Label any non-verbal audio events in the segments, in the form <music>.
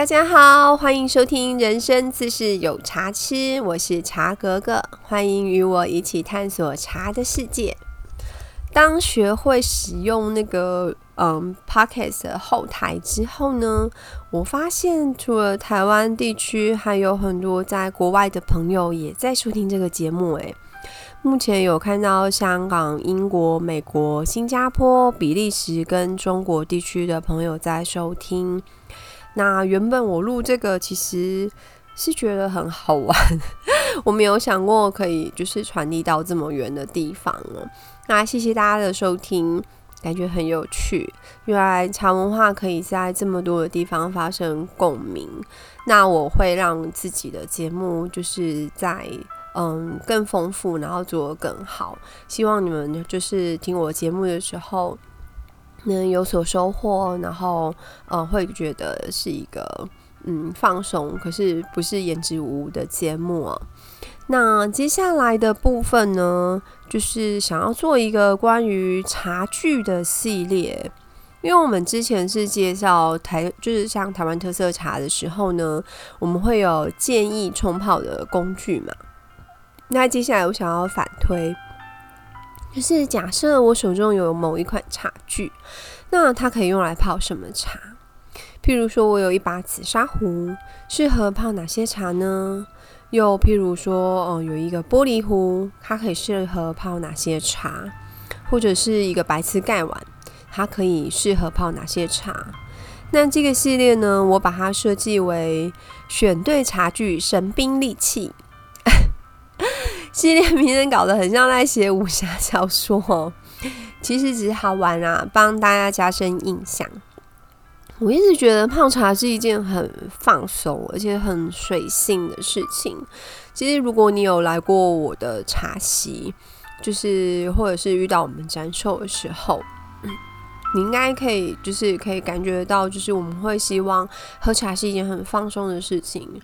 大家好，欢迎收听《人生自是有茶吃》，我是茶格格，欢迎与我一起探索茶的世界。当学会使用那个嗯 Podcast 后台之后呢，我发现除了台湾地区，还有很多在国外的朋友也在收听这个节目。诶，目前有看到香港、英国、美国、新加坡、比利时跟中国地区的朋友在收听。那原本我录这个其实是觉得很好玩，我没有想过可以就是传递到这么远的地方了。那谢谢大家的收听，感觉很有趣。原来茶文化可以在这么多的地方发生共鸣。那我会让自己的节目就是在嗯更丰富，然后做得更好。希望你们就是听我节目的时候。能有所收获，然后呃，会觉得是一个嗯放松，可是不是言之无物的节目啊。那接下来的部分呢，就是想要做一个关于茶具的系列，因为我们之前是介绍台，就是像台湾特色茶的时候呢，我们会有建议冲泡的工具嘛。那接下来我想要反推。就是假设我手中有某一款茶具，那它可以用来泡什么茶？譬如说我有一把紫砂壶，适合泡哪些茶呢？又譬如说，哦，有一个玻璃壶，它可以适合泡哪些茶？或者是一个白瓷盖碗，它可以适合泡哪些茶？那这个系列呢，我把它设计为选对茶具，神兵利器。系列名人搞得很像在写武侠小说哦，<laughs> 其实只是好玩啊，帮大家加深印象。我一直觉得泡茶是一件很放松而且很随性的事情。其实如果你有来过我的茶席，就是或者是遇到我们展售的时候，<clears throat> 你应该可以就是可以感觉到，就是我们会希望喝茶是一件很放松的事情。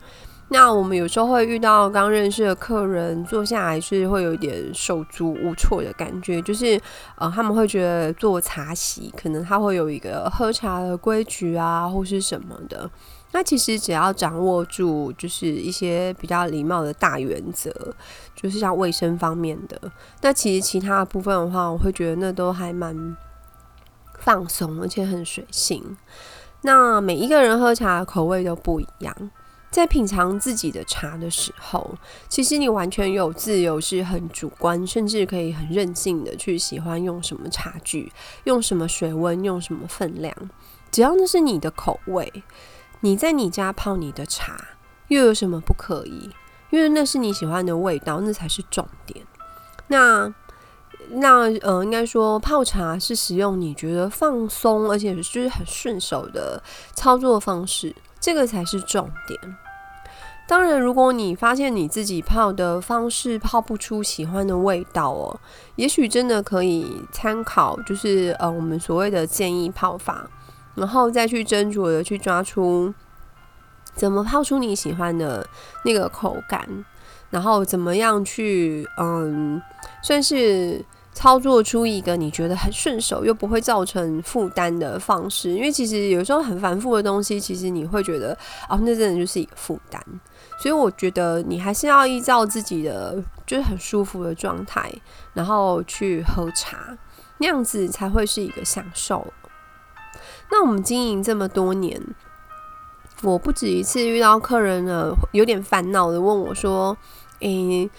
那我们有时候会遇到刚认识的客人，坐下来是会有一点手足无措的感觉，就是呃，他们会觉得做茶席可能他会有一个喝茶的规矩啊，或是什么的。那其实只要掌握住，就是一些比较礼貌的大原则，就是像卫生方面的。那其实其他的部分的话，我会觉得那都还蛮放松，而且很随性。那每一个人喝茶的口味都不一样。在品尝自己的茶的时候，其实你完全有自由，是很主观，甚至可以很任性的去喜欢用什么茶具，用什么水温，用什么分量，只要那是你的口味，你在你家泡你的茶，又有什么不可以？因为那是你喜欢的味道，那才是重点。那那呃，应该说泡茶是使用你觉得放松，而且就是很顺手的操作方式。这个才是重点。当然，如果你发现你自己泡的方式泡不出喜欢的味道哦，也许真的可以参考，就是呃我们所谓的建议泡法，然后再去斟酌的去抓出怎么泡出你喜欢的那个口感，然后怎么样去嗯算是。操作出一个你觉得很顺手又不会造成负担的方式，因为其实有时候很繁复的东西，其实你会觉得哦，那真的就是一个负担。所以我觉得你还是要依照自己的就是很舒服的状态，然后去喝茶，那样子才会是一个享受。那我们经营这么多年，我不止一次遇到客人呢，有点烦恼的问我说：“诶。”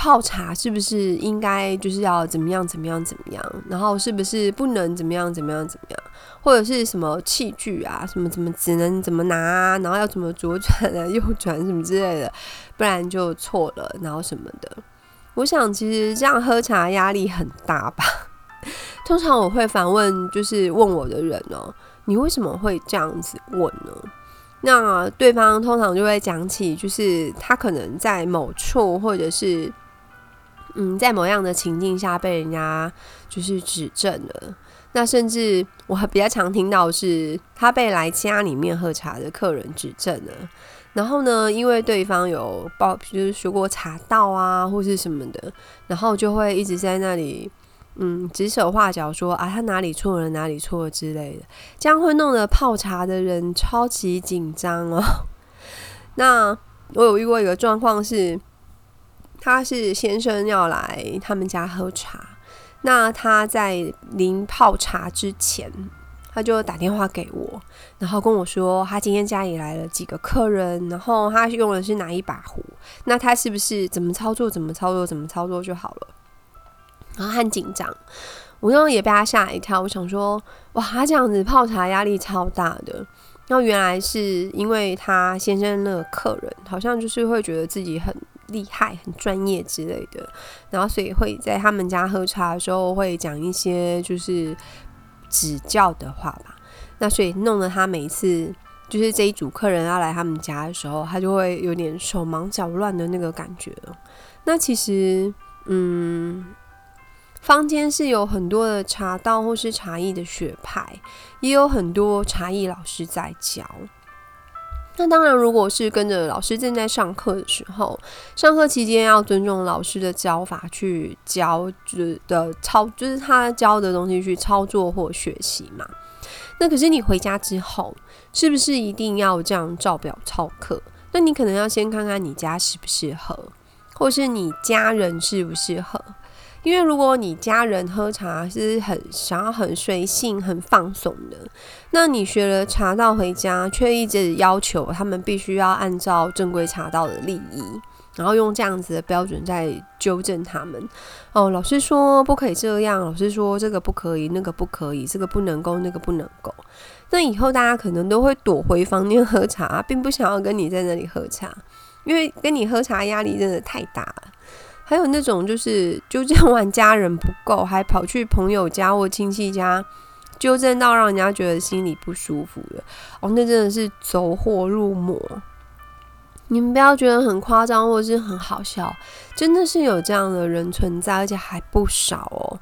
泡茶是不是应该就是要怎么样怎么样怎么样？然后是不是不能怎么样怎么样怎么样？或者是什么器具啊，什么怎么只能怎么拿，啊然后要怎么左转啊、右转什么之类的，不然就错了，然后什么的。我想其实这样喝茶压力很大吧。<laughs> 通常我会反问，就是问我的人哦，你为什么会这样子问呢？那对方通常就会讲起，就是他可能在某处或者是。嗯，在某样的情境下被人家就是指正了，那甚至我还比较常听到是他被来家里面喝茶的客人指正了，然后呢，因为对方有报，就是学过茶道啊或是什么的，然后就会一直在那里嗯指手画脚说啊他哪里错了哪里错了之类的，这样会弄得泡茶的人超级紧张哦。<laughs> 那我有遇过一个状况是，他是先生要来他们家喝茶，那他在临泡茶之前。他就打电话给我，然后跟我说他今天家里来了几个客人，然后他用的是哪一把壶，那他是不是怎么操作怎么操作怎么操作就好了？然后很紧张，我那时候也被他吓一跳。我想说，哇，他这样子泡茶压力超大的。然后原来是因为他先生那个客人好像就是会觉得自己很厉害、很专业之类的，然后所以会在他们家喝茶的时候会讲一些就是。指教的话吧，那所以弄得他每次就是这一组客人要来他们家的时候，他就会有点手忙脚乱的那个感觉。那其实，嗯，坊间是有很多的茶道或是茶艺的学派，也有很多茶艺老师在教。那当然，如果是跟着老师正在上课的时候，上课期间要尊重老师的教法去教，就是的操，就是他教的东西去操作或学习嘛。那可是你回家之后，是不是一定要这样照表操课？那你可能要先看看你家适不适合，或是你家人适不适合。因为如果你家人喝茶是很想要很随性、很放松的，那你学了茶道回家，却一直要求他们必须要按照正规茶道的礼仪，然后用这样子的标准在纠正他们。哦，老师说不可以这样，老师说这个不可以，那个不可以，这个不能够，那个不能够。那以后大家可能都会躲回房间喝茶，并不想要跟你在那里喝茶，因为跟你喝茶压力真的太大了。还有那种就是纠正完家人不够，还跑去朋友家或亲戚家纠正到让人家觉得心里不舒服的哦，那真的是走火入魔。你们不要觉得很夸张或是很好笑，真的是有这样的人存在，而且还不少哦。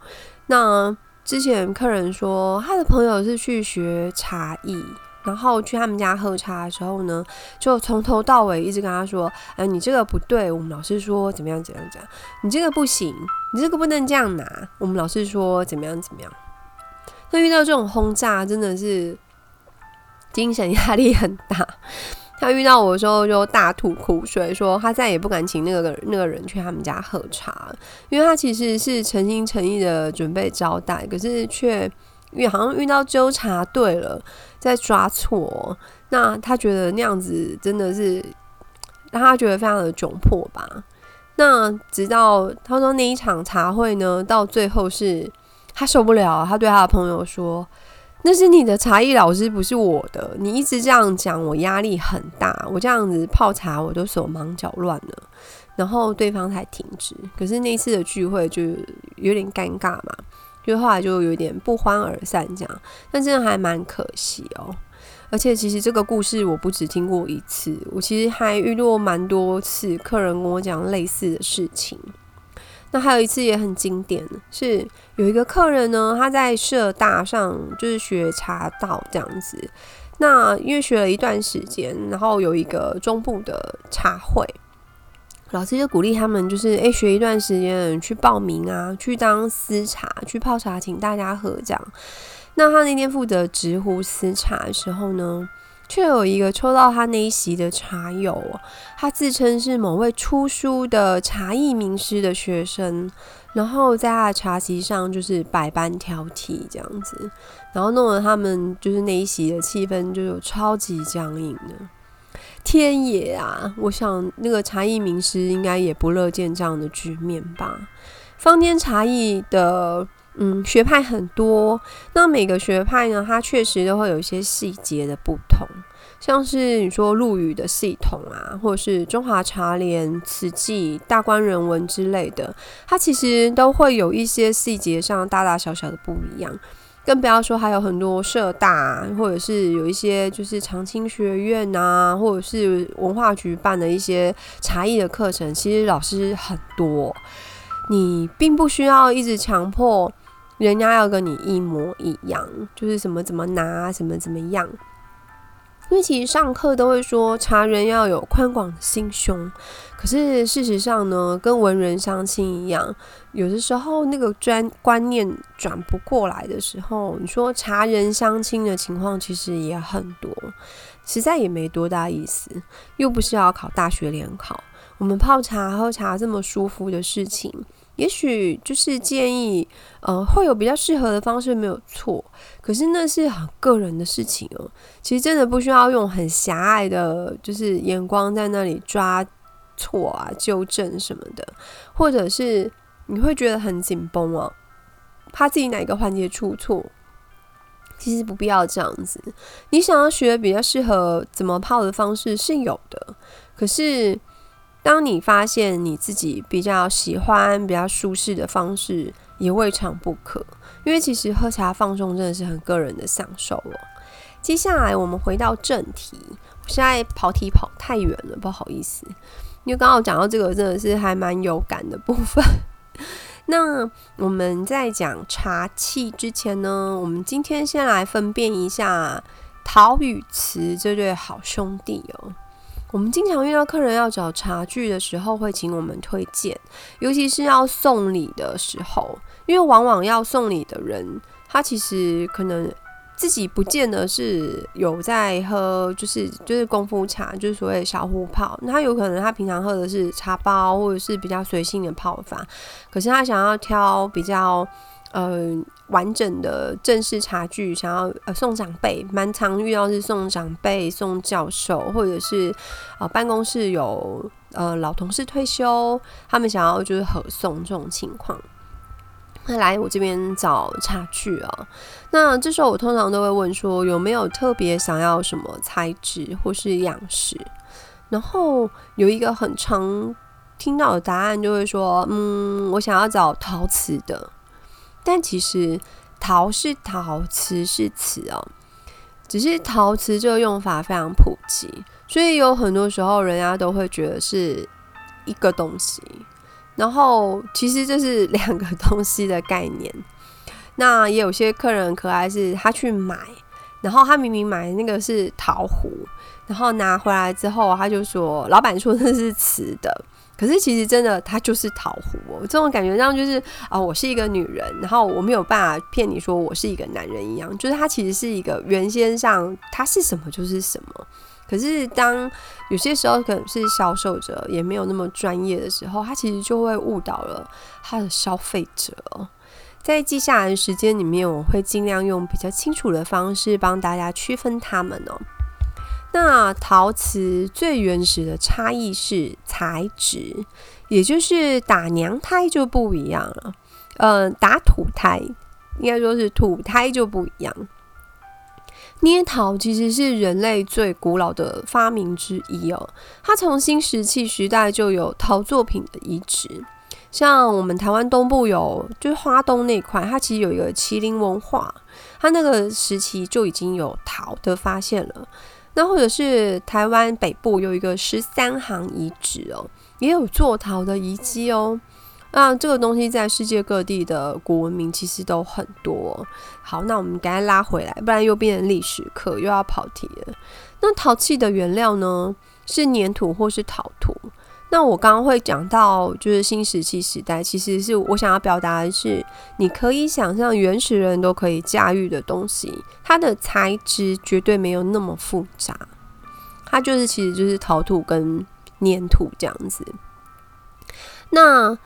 那之前客人说他的朋友是去学茶艺。然后去他们家喝茶的时候呢，就从头到尾一直跟他说：“哎，你这个不对，我们老师说怎么样怎样怎样，你这个不行，你这个不能这样拿，我们老师说怎么样怎么样。”那遇到这种轰炸，真的是精神压力很大。<laughs> 他遇到我的时候就大吐苦水，说他再也不敢请那个那个人去他们家喝茶，因为他其实是诚心诚意的准备招待，可是却。因为好像遇到纠察队了，在抓错，那他觉得那样子真的是让他觉得非常的窘迫吧。那直到他说那一场茶会呢，到最后是他受不了，他对他的朋友说：“那是你的茶艺老师，不是我的。你一直这样讲，我压力很大。我这样子泡茶，我都手忙脚乱了。”然后对方才停止。可是那次的聚会就有点尴尬嘛。就后来就有点不欢而散，这样，但真的还蛮可惜哦。而且其实这个故事我不只听过一次，我其实还遇到蛮多次客人跟我讲类似的事情。那还有一次也很经典，是有一个客人呢，他在社大上就是学茶道这样子。那因为学了一段时间，然后有一个中部的茶会。老师就鼓励他们，就是诶，学一段时间去报名啊，去当私茶，去泡茶，请大家喝这样。那他那天负责直呼私茶的时候呢，却有一个抽到他那一席的茶友，他自称是某位出书的茶艺名师的学生，然后在他的茶席上就是百般挑剔这样子，然后弄得他们就是那一席的气氛就有超级僵硬的。天野啊！我想那个茶艺名师应该也不乐见这样的局面吧。坊间茶艺的嗯学派很多，那每个学派呢，它确实都会有一些细节的不同，像是你说陆羽的系统啊，或者是中华茶联、瓷器、大观人文之类的，它其实都会有一些细节上大大小小的不一样。更不要说还有很多社大，或者是有一些就是长青学院啊，或者是文化局办的一些茶艺的课程，其实老师很多，你并不需要一直强迫人家要跟你一模一样，就是什么怎么拿，什么怎么样。因为其实上课都会说茶人要有宽广的心胸，可是事实上呢，跟文人相亲一样，有的时候那个专观念转不过来的时候，你说茶人相亲的情况其实也很多，实在也没多大意思，又不是要考大学联考，我们泡茶喝茶这么舒服的事情，也许就是建议，呃，会有比较适合的方式没有错，可是那是很个人的事情哦，其实真的不需要用很狭隘的，就是眼光在那里抓错啊、纠正什么的，或者是。你会觉得很紧绷哦，怕自己哪个环节出错。其实不必要这样子。你想要学比较适合怎么泡的方式是有的，可是当你发现你自己比较喜欢、比较舒适的方式，也未尝不可。因为其实喝茶放松真的是很个人的享受哦。接下来我们回到正题，我现在跑题跑太远了，不好意思。因为刚好讲到这个，真的是还蛮有感的部分。<laughs> 那我们在讲茶器之前呢，我们今天先来分辨一下陶与瓷这对好兄弟哦。我们经常遇到客人要找茶具的时候，会请我们推荐，尤其是要送礼的时候，因为往往要送礼的人，他其实可能。自己不见得是有在喝，就是就是功夫茶，就是所谓小壶泡。那他有可能他平常喝的是茶包，或者是比较随性的泡法。可是他想要挑比较呃完整的正式茶具，想要呃送长辈，蛮常遇到是送长辈、送教授，或者是呃办公室有呃老同事退休，他们想要就是合送这种情况。那来我这边找茶具啊，那这时候我通常都会问说有没有特别想要什么材质或是样式，然后有一个很常听到的答案就会说，嗯，我想要找陶瓷的，但其实陶是陶，瓷是瓷哦，只是陶瓷这个用法非常普及，所以有很多时候人家都会觉得是一个东西。然后其实这是两个东西的概念。那也有些客人可爱是，他去买，然后他明明买那个是陶壶，然后拿回来之后，他就说老板说那是瓷的，可是其实真的他就是讨壶哦。这种感觉上就是啊，我是一个女人，然后我没有办法骗你说我是一个男人一样，就是他其实是一个原先上他是什么就是什么。可是，当有些时候可能是销售者也没有那么专业的时候，他其实就会误导了他的消费者。在接下来的时间里面，我会尽量用比较清楚的方式帮大家区分他们哦。那陶瓷最原始的差异是材质，也就是打娘胎就不一样了。嗯，打土胎应该说是土胎就不一样。捏陶其实是人类最古老的发明之一哦，它从新石器时代就有陶作品的遗址，像我们台湾东部有，就是花东那块，它其实有一个麒麟文化，它那个时期就已经有陶的发现了。那或者是台湾北部有一个十三行遗址哦，也有做陶的遗迹哦。那这个东西在世界各地的古文明其实都很多。好，那我们赶快拉回来，不然又变成历史课，又要跑题了。那陶器的原料呢，是粘土或是陶土。那我刚刚会讲到，就是新石器时代，其实是我想要表达的是，你可以想象原始人都可以驾驭的东西，它的材质绝对没有那么复杂，它就是其实就是陶土跟粘土这样子。那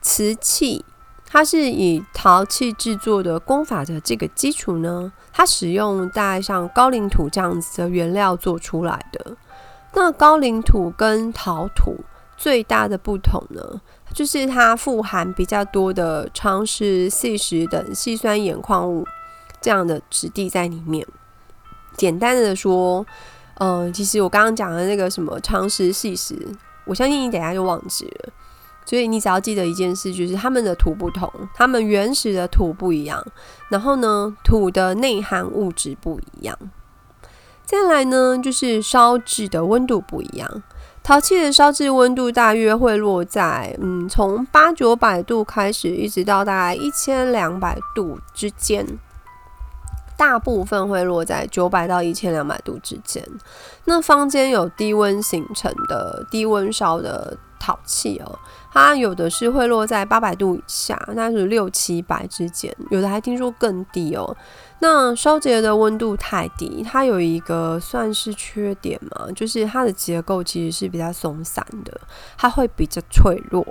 瓷器，它是以陶器制作的工法的这个基础呢，它使用大概像高岭土这样子的原料做出来的。那高岭土跟陶土最大的不同呢，就是它富含比较多的长石、细石等细酸盐矿物这样的质地在里面。简单的说，嗯，其实我刚刚讲的那个什么长石、细石，我相信你等下就忘记了。所以你只要记得一件事，就是他们的土不同，他们原始的土不一样，然后呢，土的内含物质不一样。再来呢，就是烧制的温度不一样。陶器的烧制温度大约会落在嗯，从八九百度开始，一直到大概一千两百度之间。大部分会落在九百到一千两百度之间。那坊间有低温形成的、低温烧的。陶器哦，它有的是会落在八百度以下，那是六七百之间，有的还听说更低哦。那烧结的温度太低，它有一个算是缺点嘛，就是它的结构其实是比较松散的，它会比较脆弱。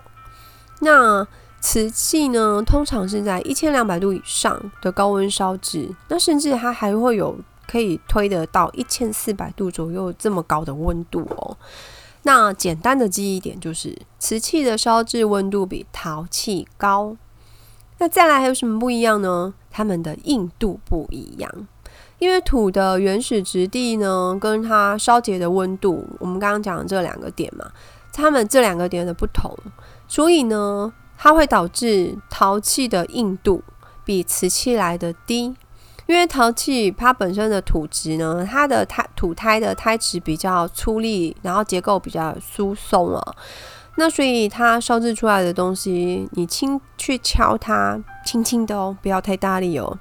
那瓷器呢，通常是在一千两百度以上的高温烧制，那甚至它还会有可以推得到一千四百度左右这么高的温度哦。那简单的记忆点就是，瓷器的烧制温度比陶器高。那再来还有什么不一样呢？它们的硬度不一样，因为土的原始质地呢，跟它烧结的温度，我们刚刚讲的这两个点嘛，它们这两个点的不同，所以呢。它会导致陶器的硬度比瓷器来的低，因为陶器它本身的土质呢，它的胎土胎的胎质比较粗粒，然后结构比较疏松啊，那所以它烧制出来的东西，你轻去敲它，轻轻的哦，不要太大力哦，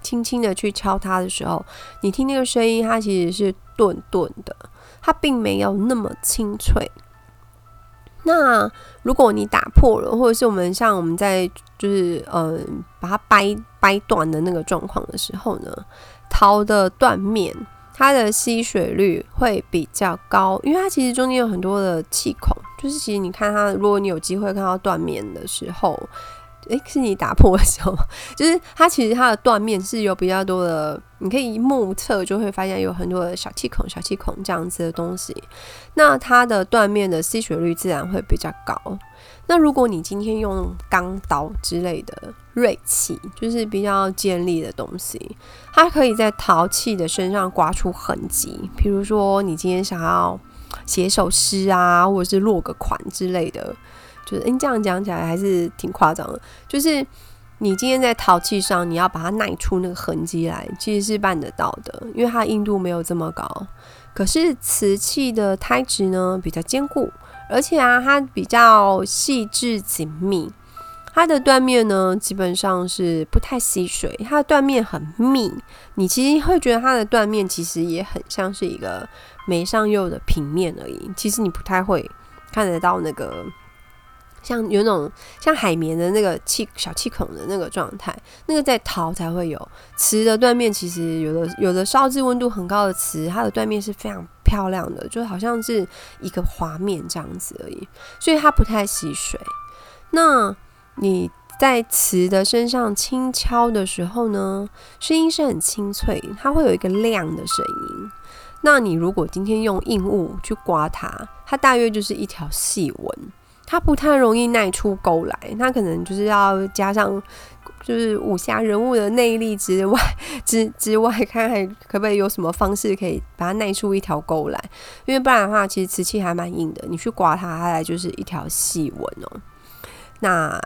轻轻的去敲它的时候，你听那个声音，它其实是顿顿的，它并没有那么清脆。那如果你打破了，或者是我们像我们在就是嗯把它掰掰断的那个状况的时候呢，陶的断面它的吸水率会比较高，因为它其实中间有很多的气孔，就是其实你看它，如果你有机会看到断面的时候。诶，是你打破的时候，就是它其实它的断面是有比较多的，你可以目测就会发现有很多的小气孔、小气孔这样子的东西。那它的断面的吸水率自然会比较高。那如果你今天用钢刀之类的锐器，就是比较尖利的东西，它可以在陶器的身上刮出痕迹。比如说你今天想要写首诗啊，或者是落个款之类的。就是，诶，这样讲起来还是挺夸张的。就是你今天在陶器上，你要把它耐出那个痕迹来，其实是办得到的，因为它硬度没有这么高。可是瓷器的胎质呢比较坚固，而且啊，它比较细致紧密，它的断面呢基本上是不太吸水，它的断面很密。你其实会觉得它的断面其实也很像是一个眉上釉的平面而已，其实你不太会看得到那个。像有那种像海绵的那个气小气孔的那个状态，那个在陶才会有。瓷的断面其实有的有的烧制温度很高的瓷，它的断面是非常漂亮的，就好像是一个滑面这样子而已，所以它不太吸水。那你在瓷的身上轻敲的时候呢，声音是很清脆，它会有一个亮的声音。那你如果今天用硬物去刮它，它大约就是一条细纹。它不太容易耐出沟来，它可能就是要加上就是武侠人物的内力之外 <laughs> 之之外，看看可不可以有什么方式可以把它耐出一条沟来，因为不然的话，其实瓷器还蛮硬的，你去刮它，它来就是一条细纹哦。那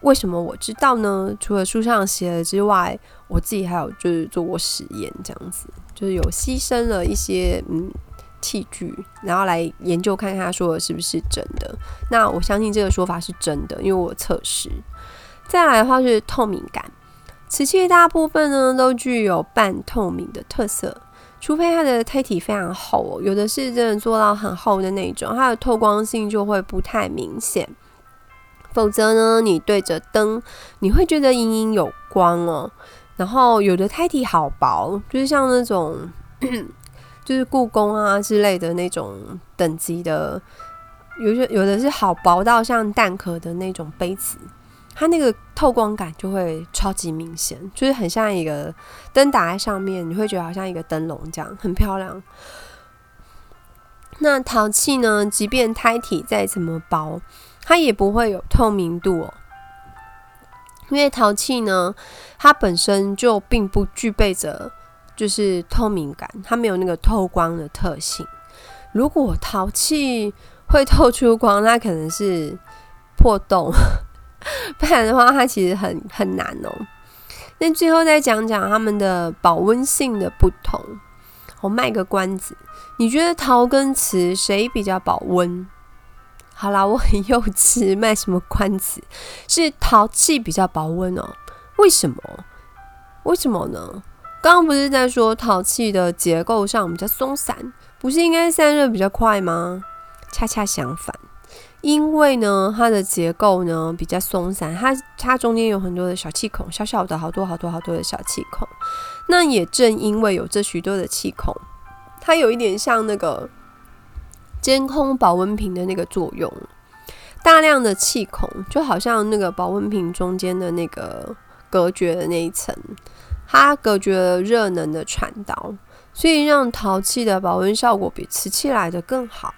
为什么我知道呢？除了书上写的之外，我自己还有就是做过实验，这样子就是有牺牲了一些嗯。器具，然后来研究看看他说的是不是真的。那我相信这个说法是真的，因为我测试。再来的话是透明感，瓷器大部分呢都具有半透明的特色，除非它的胎体非常厚，哦有的是真的做到很厚的那种，它的透光性就会不太明显。否则呢，你对着灯，你会觉得隐隐有光哦。然后有的胎体好薄，就是像那种。<clears throat> 就是故宫啊之类的那种等级的，有些有的是好薄到像蛋壳的那种杯子，它那个透光感就会超级明显，就是很像一个灯打在上面，你会觉得好像一个灯笼这样，很漂亮。那陶器呢，即便胎体再怎么薄，它也不会有透明度哦，因为陶器呢，它本身就并不具备着。就是透明感，它没有那个透光的特性。如果陶器会透出光，那可能是破洞，<laughs> 不然的话，它其实很很难哦。那最后再讲讲它们的保温性的不同。我卖个关子，你觉得陶跟瓷谁比较保温？好啦，我很幼稚，卖什么关子？是陶器比较保温哦。为什么？为什么呢？刚刚不是在说陶器的结构上比较松散，不是应该散热比较快吗？恰恰相反，因为呢，它的结构呢比较松散，它它中间有很多的小气孔，小小的好多好多好多的小气孔。那也正因为有这许多的气孔，它有一点像那个监控保温瓶的那个作用，大量的气孔就好像那个保温瓶中间的那个隔绝的那一层，它隔绝了热能的传导，所以让陶器的保温效果比瓷器来的更好。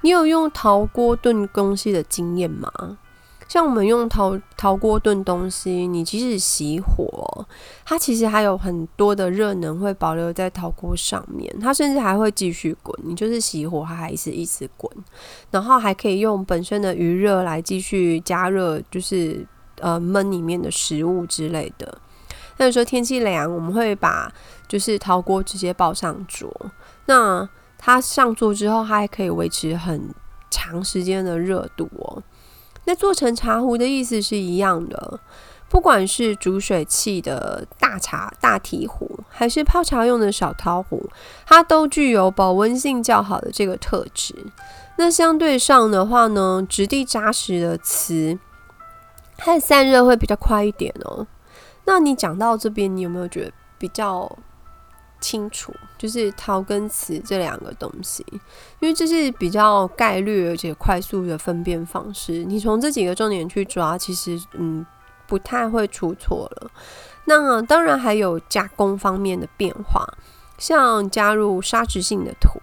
你有用陶锅炖东西的经验吗？像我们用陶陶锅炖东西，你即使熄火，它其实还有很多的热能会保留在陶锅上面，它甚至还会继续滚。你就是熄火，它还是一直滚，然后还可以用本身的余热来继续加热，就是呃焖里面的食物之类的。那有时候天气凉，我们会把就是陶锅直接抱上桌，那。它上桌之后，它还可以维持很长时间的热度哦。那做成茶壶的意思是一样的，不管是煮水器的大茶大提壶，还是泡茶用的小陶壶，它都具有保温性较好的这个特质。那相对上的话呢，质地扎实的瓷，它的散热会比较快一点哦。那你讲到这边，你有没有觉得比较？清楚，就是陶跟瓷这两个东西，因为这是比较概率而且快速的分辨方式。你从这几个重点去抓，其实嗯不太会出错了。那当然还有加工方面的变化，像加入砂质性的土。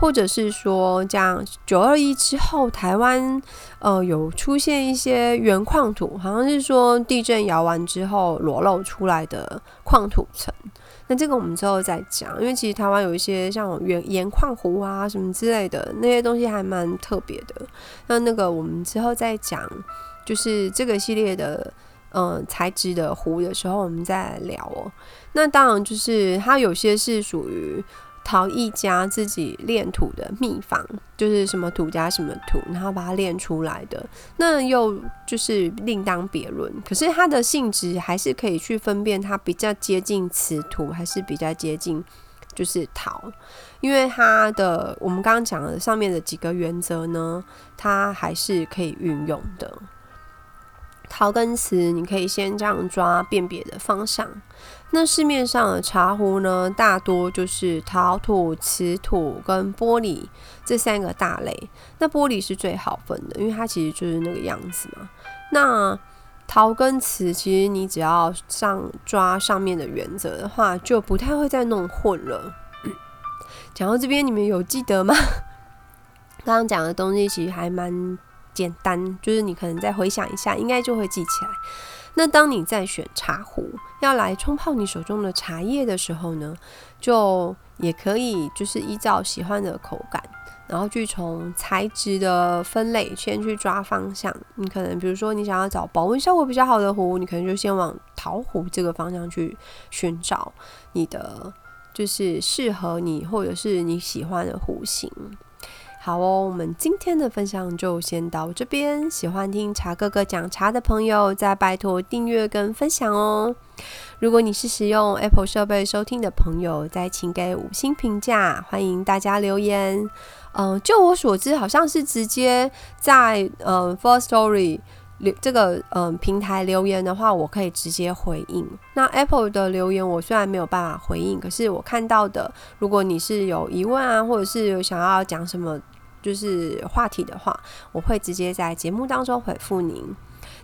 或者是说，像九二一之后，台湾呃有出现一些原矿土，好像是说地震摇完之后裸露出来的矿土层。那这个我们之后再讲，因为其实台湾有一些像原盐矿湖啊什么之类的那些东西还蛮特别的。那那个我们之后再讲，就是这个系列的嗯材质的壶的时候，我们再聊哦。那当然就是它有些是属于。陶艺家自己炼土的秘方，就是什么土加什么土，然后把它炼出来的，那又就是另当别论。可是它的性质还是可以去分辨，它比较接近瓷土，还是比较接近就是陶，因为它的我们刚刚讲的上面的几个原则呢，它还是可以运用的。陶跟瓷，你可以先这样抓辨别的方向。那市面上的茶壶呢，大多就是陶土、瓷土跟玻璃这三个大类。那玻璃是最好分的，因为它其实就是那个样子嘛。那陶跟瓷，其实你只要上抓上面的原则的话，就不太会再弄混了。讲到这边，你们有记得吗？<laughs> 刚刚讲的东西其实还蛮。简单，就是你可能再回想一下，应该就会记起来。那当你在选茶壶要来冲泡你手中的茶叶的时候呢，就也可以就是依照喜欢的口感，然后去从材质的分类先去抓方向。你可能比如说你想要找保温效果比较好的壶，你可能就先往陶壶这个方向去寻找你的就是适合你或者是你喜欢的壶型。好哦，我们今天的分享就先到这边。喜欢听茶哥哥讲茶的朋友，再拜托订阅跟分享哦。如果你是使用 Apple 设备收听的朋友，再请给五星评价，欢迎大家留言。嗯，就我所知，好像是直接在嗯 f o r Story 留这个嗯平台留言的话，我可以直接回应。那 Apple 的留言我虽然没有办法回应，可是我看到的，如果你是有疑问啊，或者是有想要讲什么。就是话题的话，我会直接在节目当中回复您。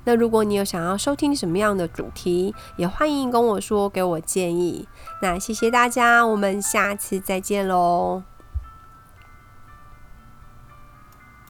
那如果你有想要收听什么样的主题，也欢迎跟我说，给我建议。那谢谢大家，我们下次再见喽。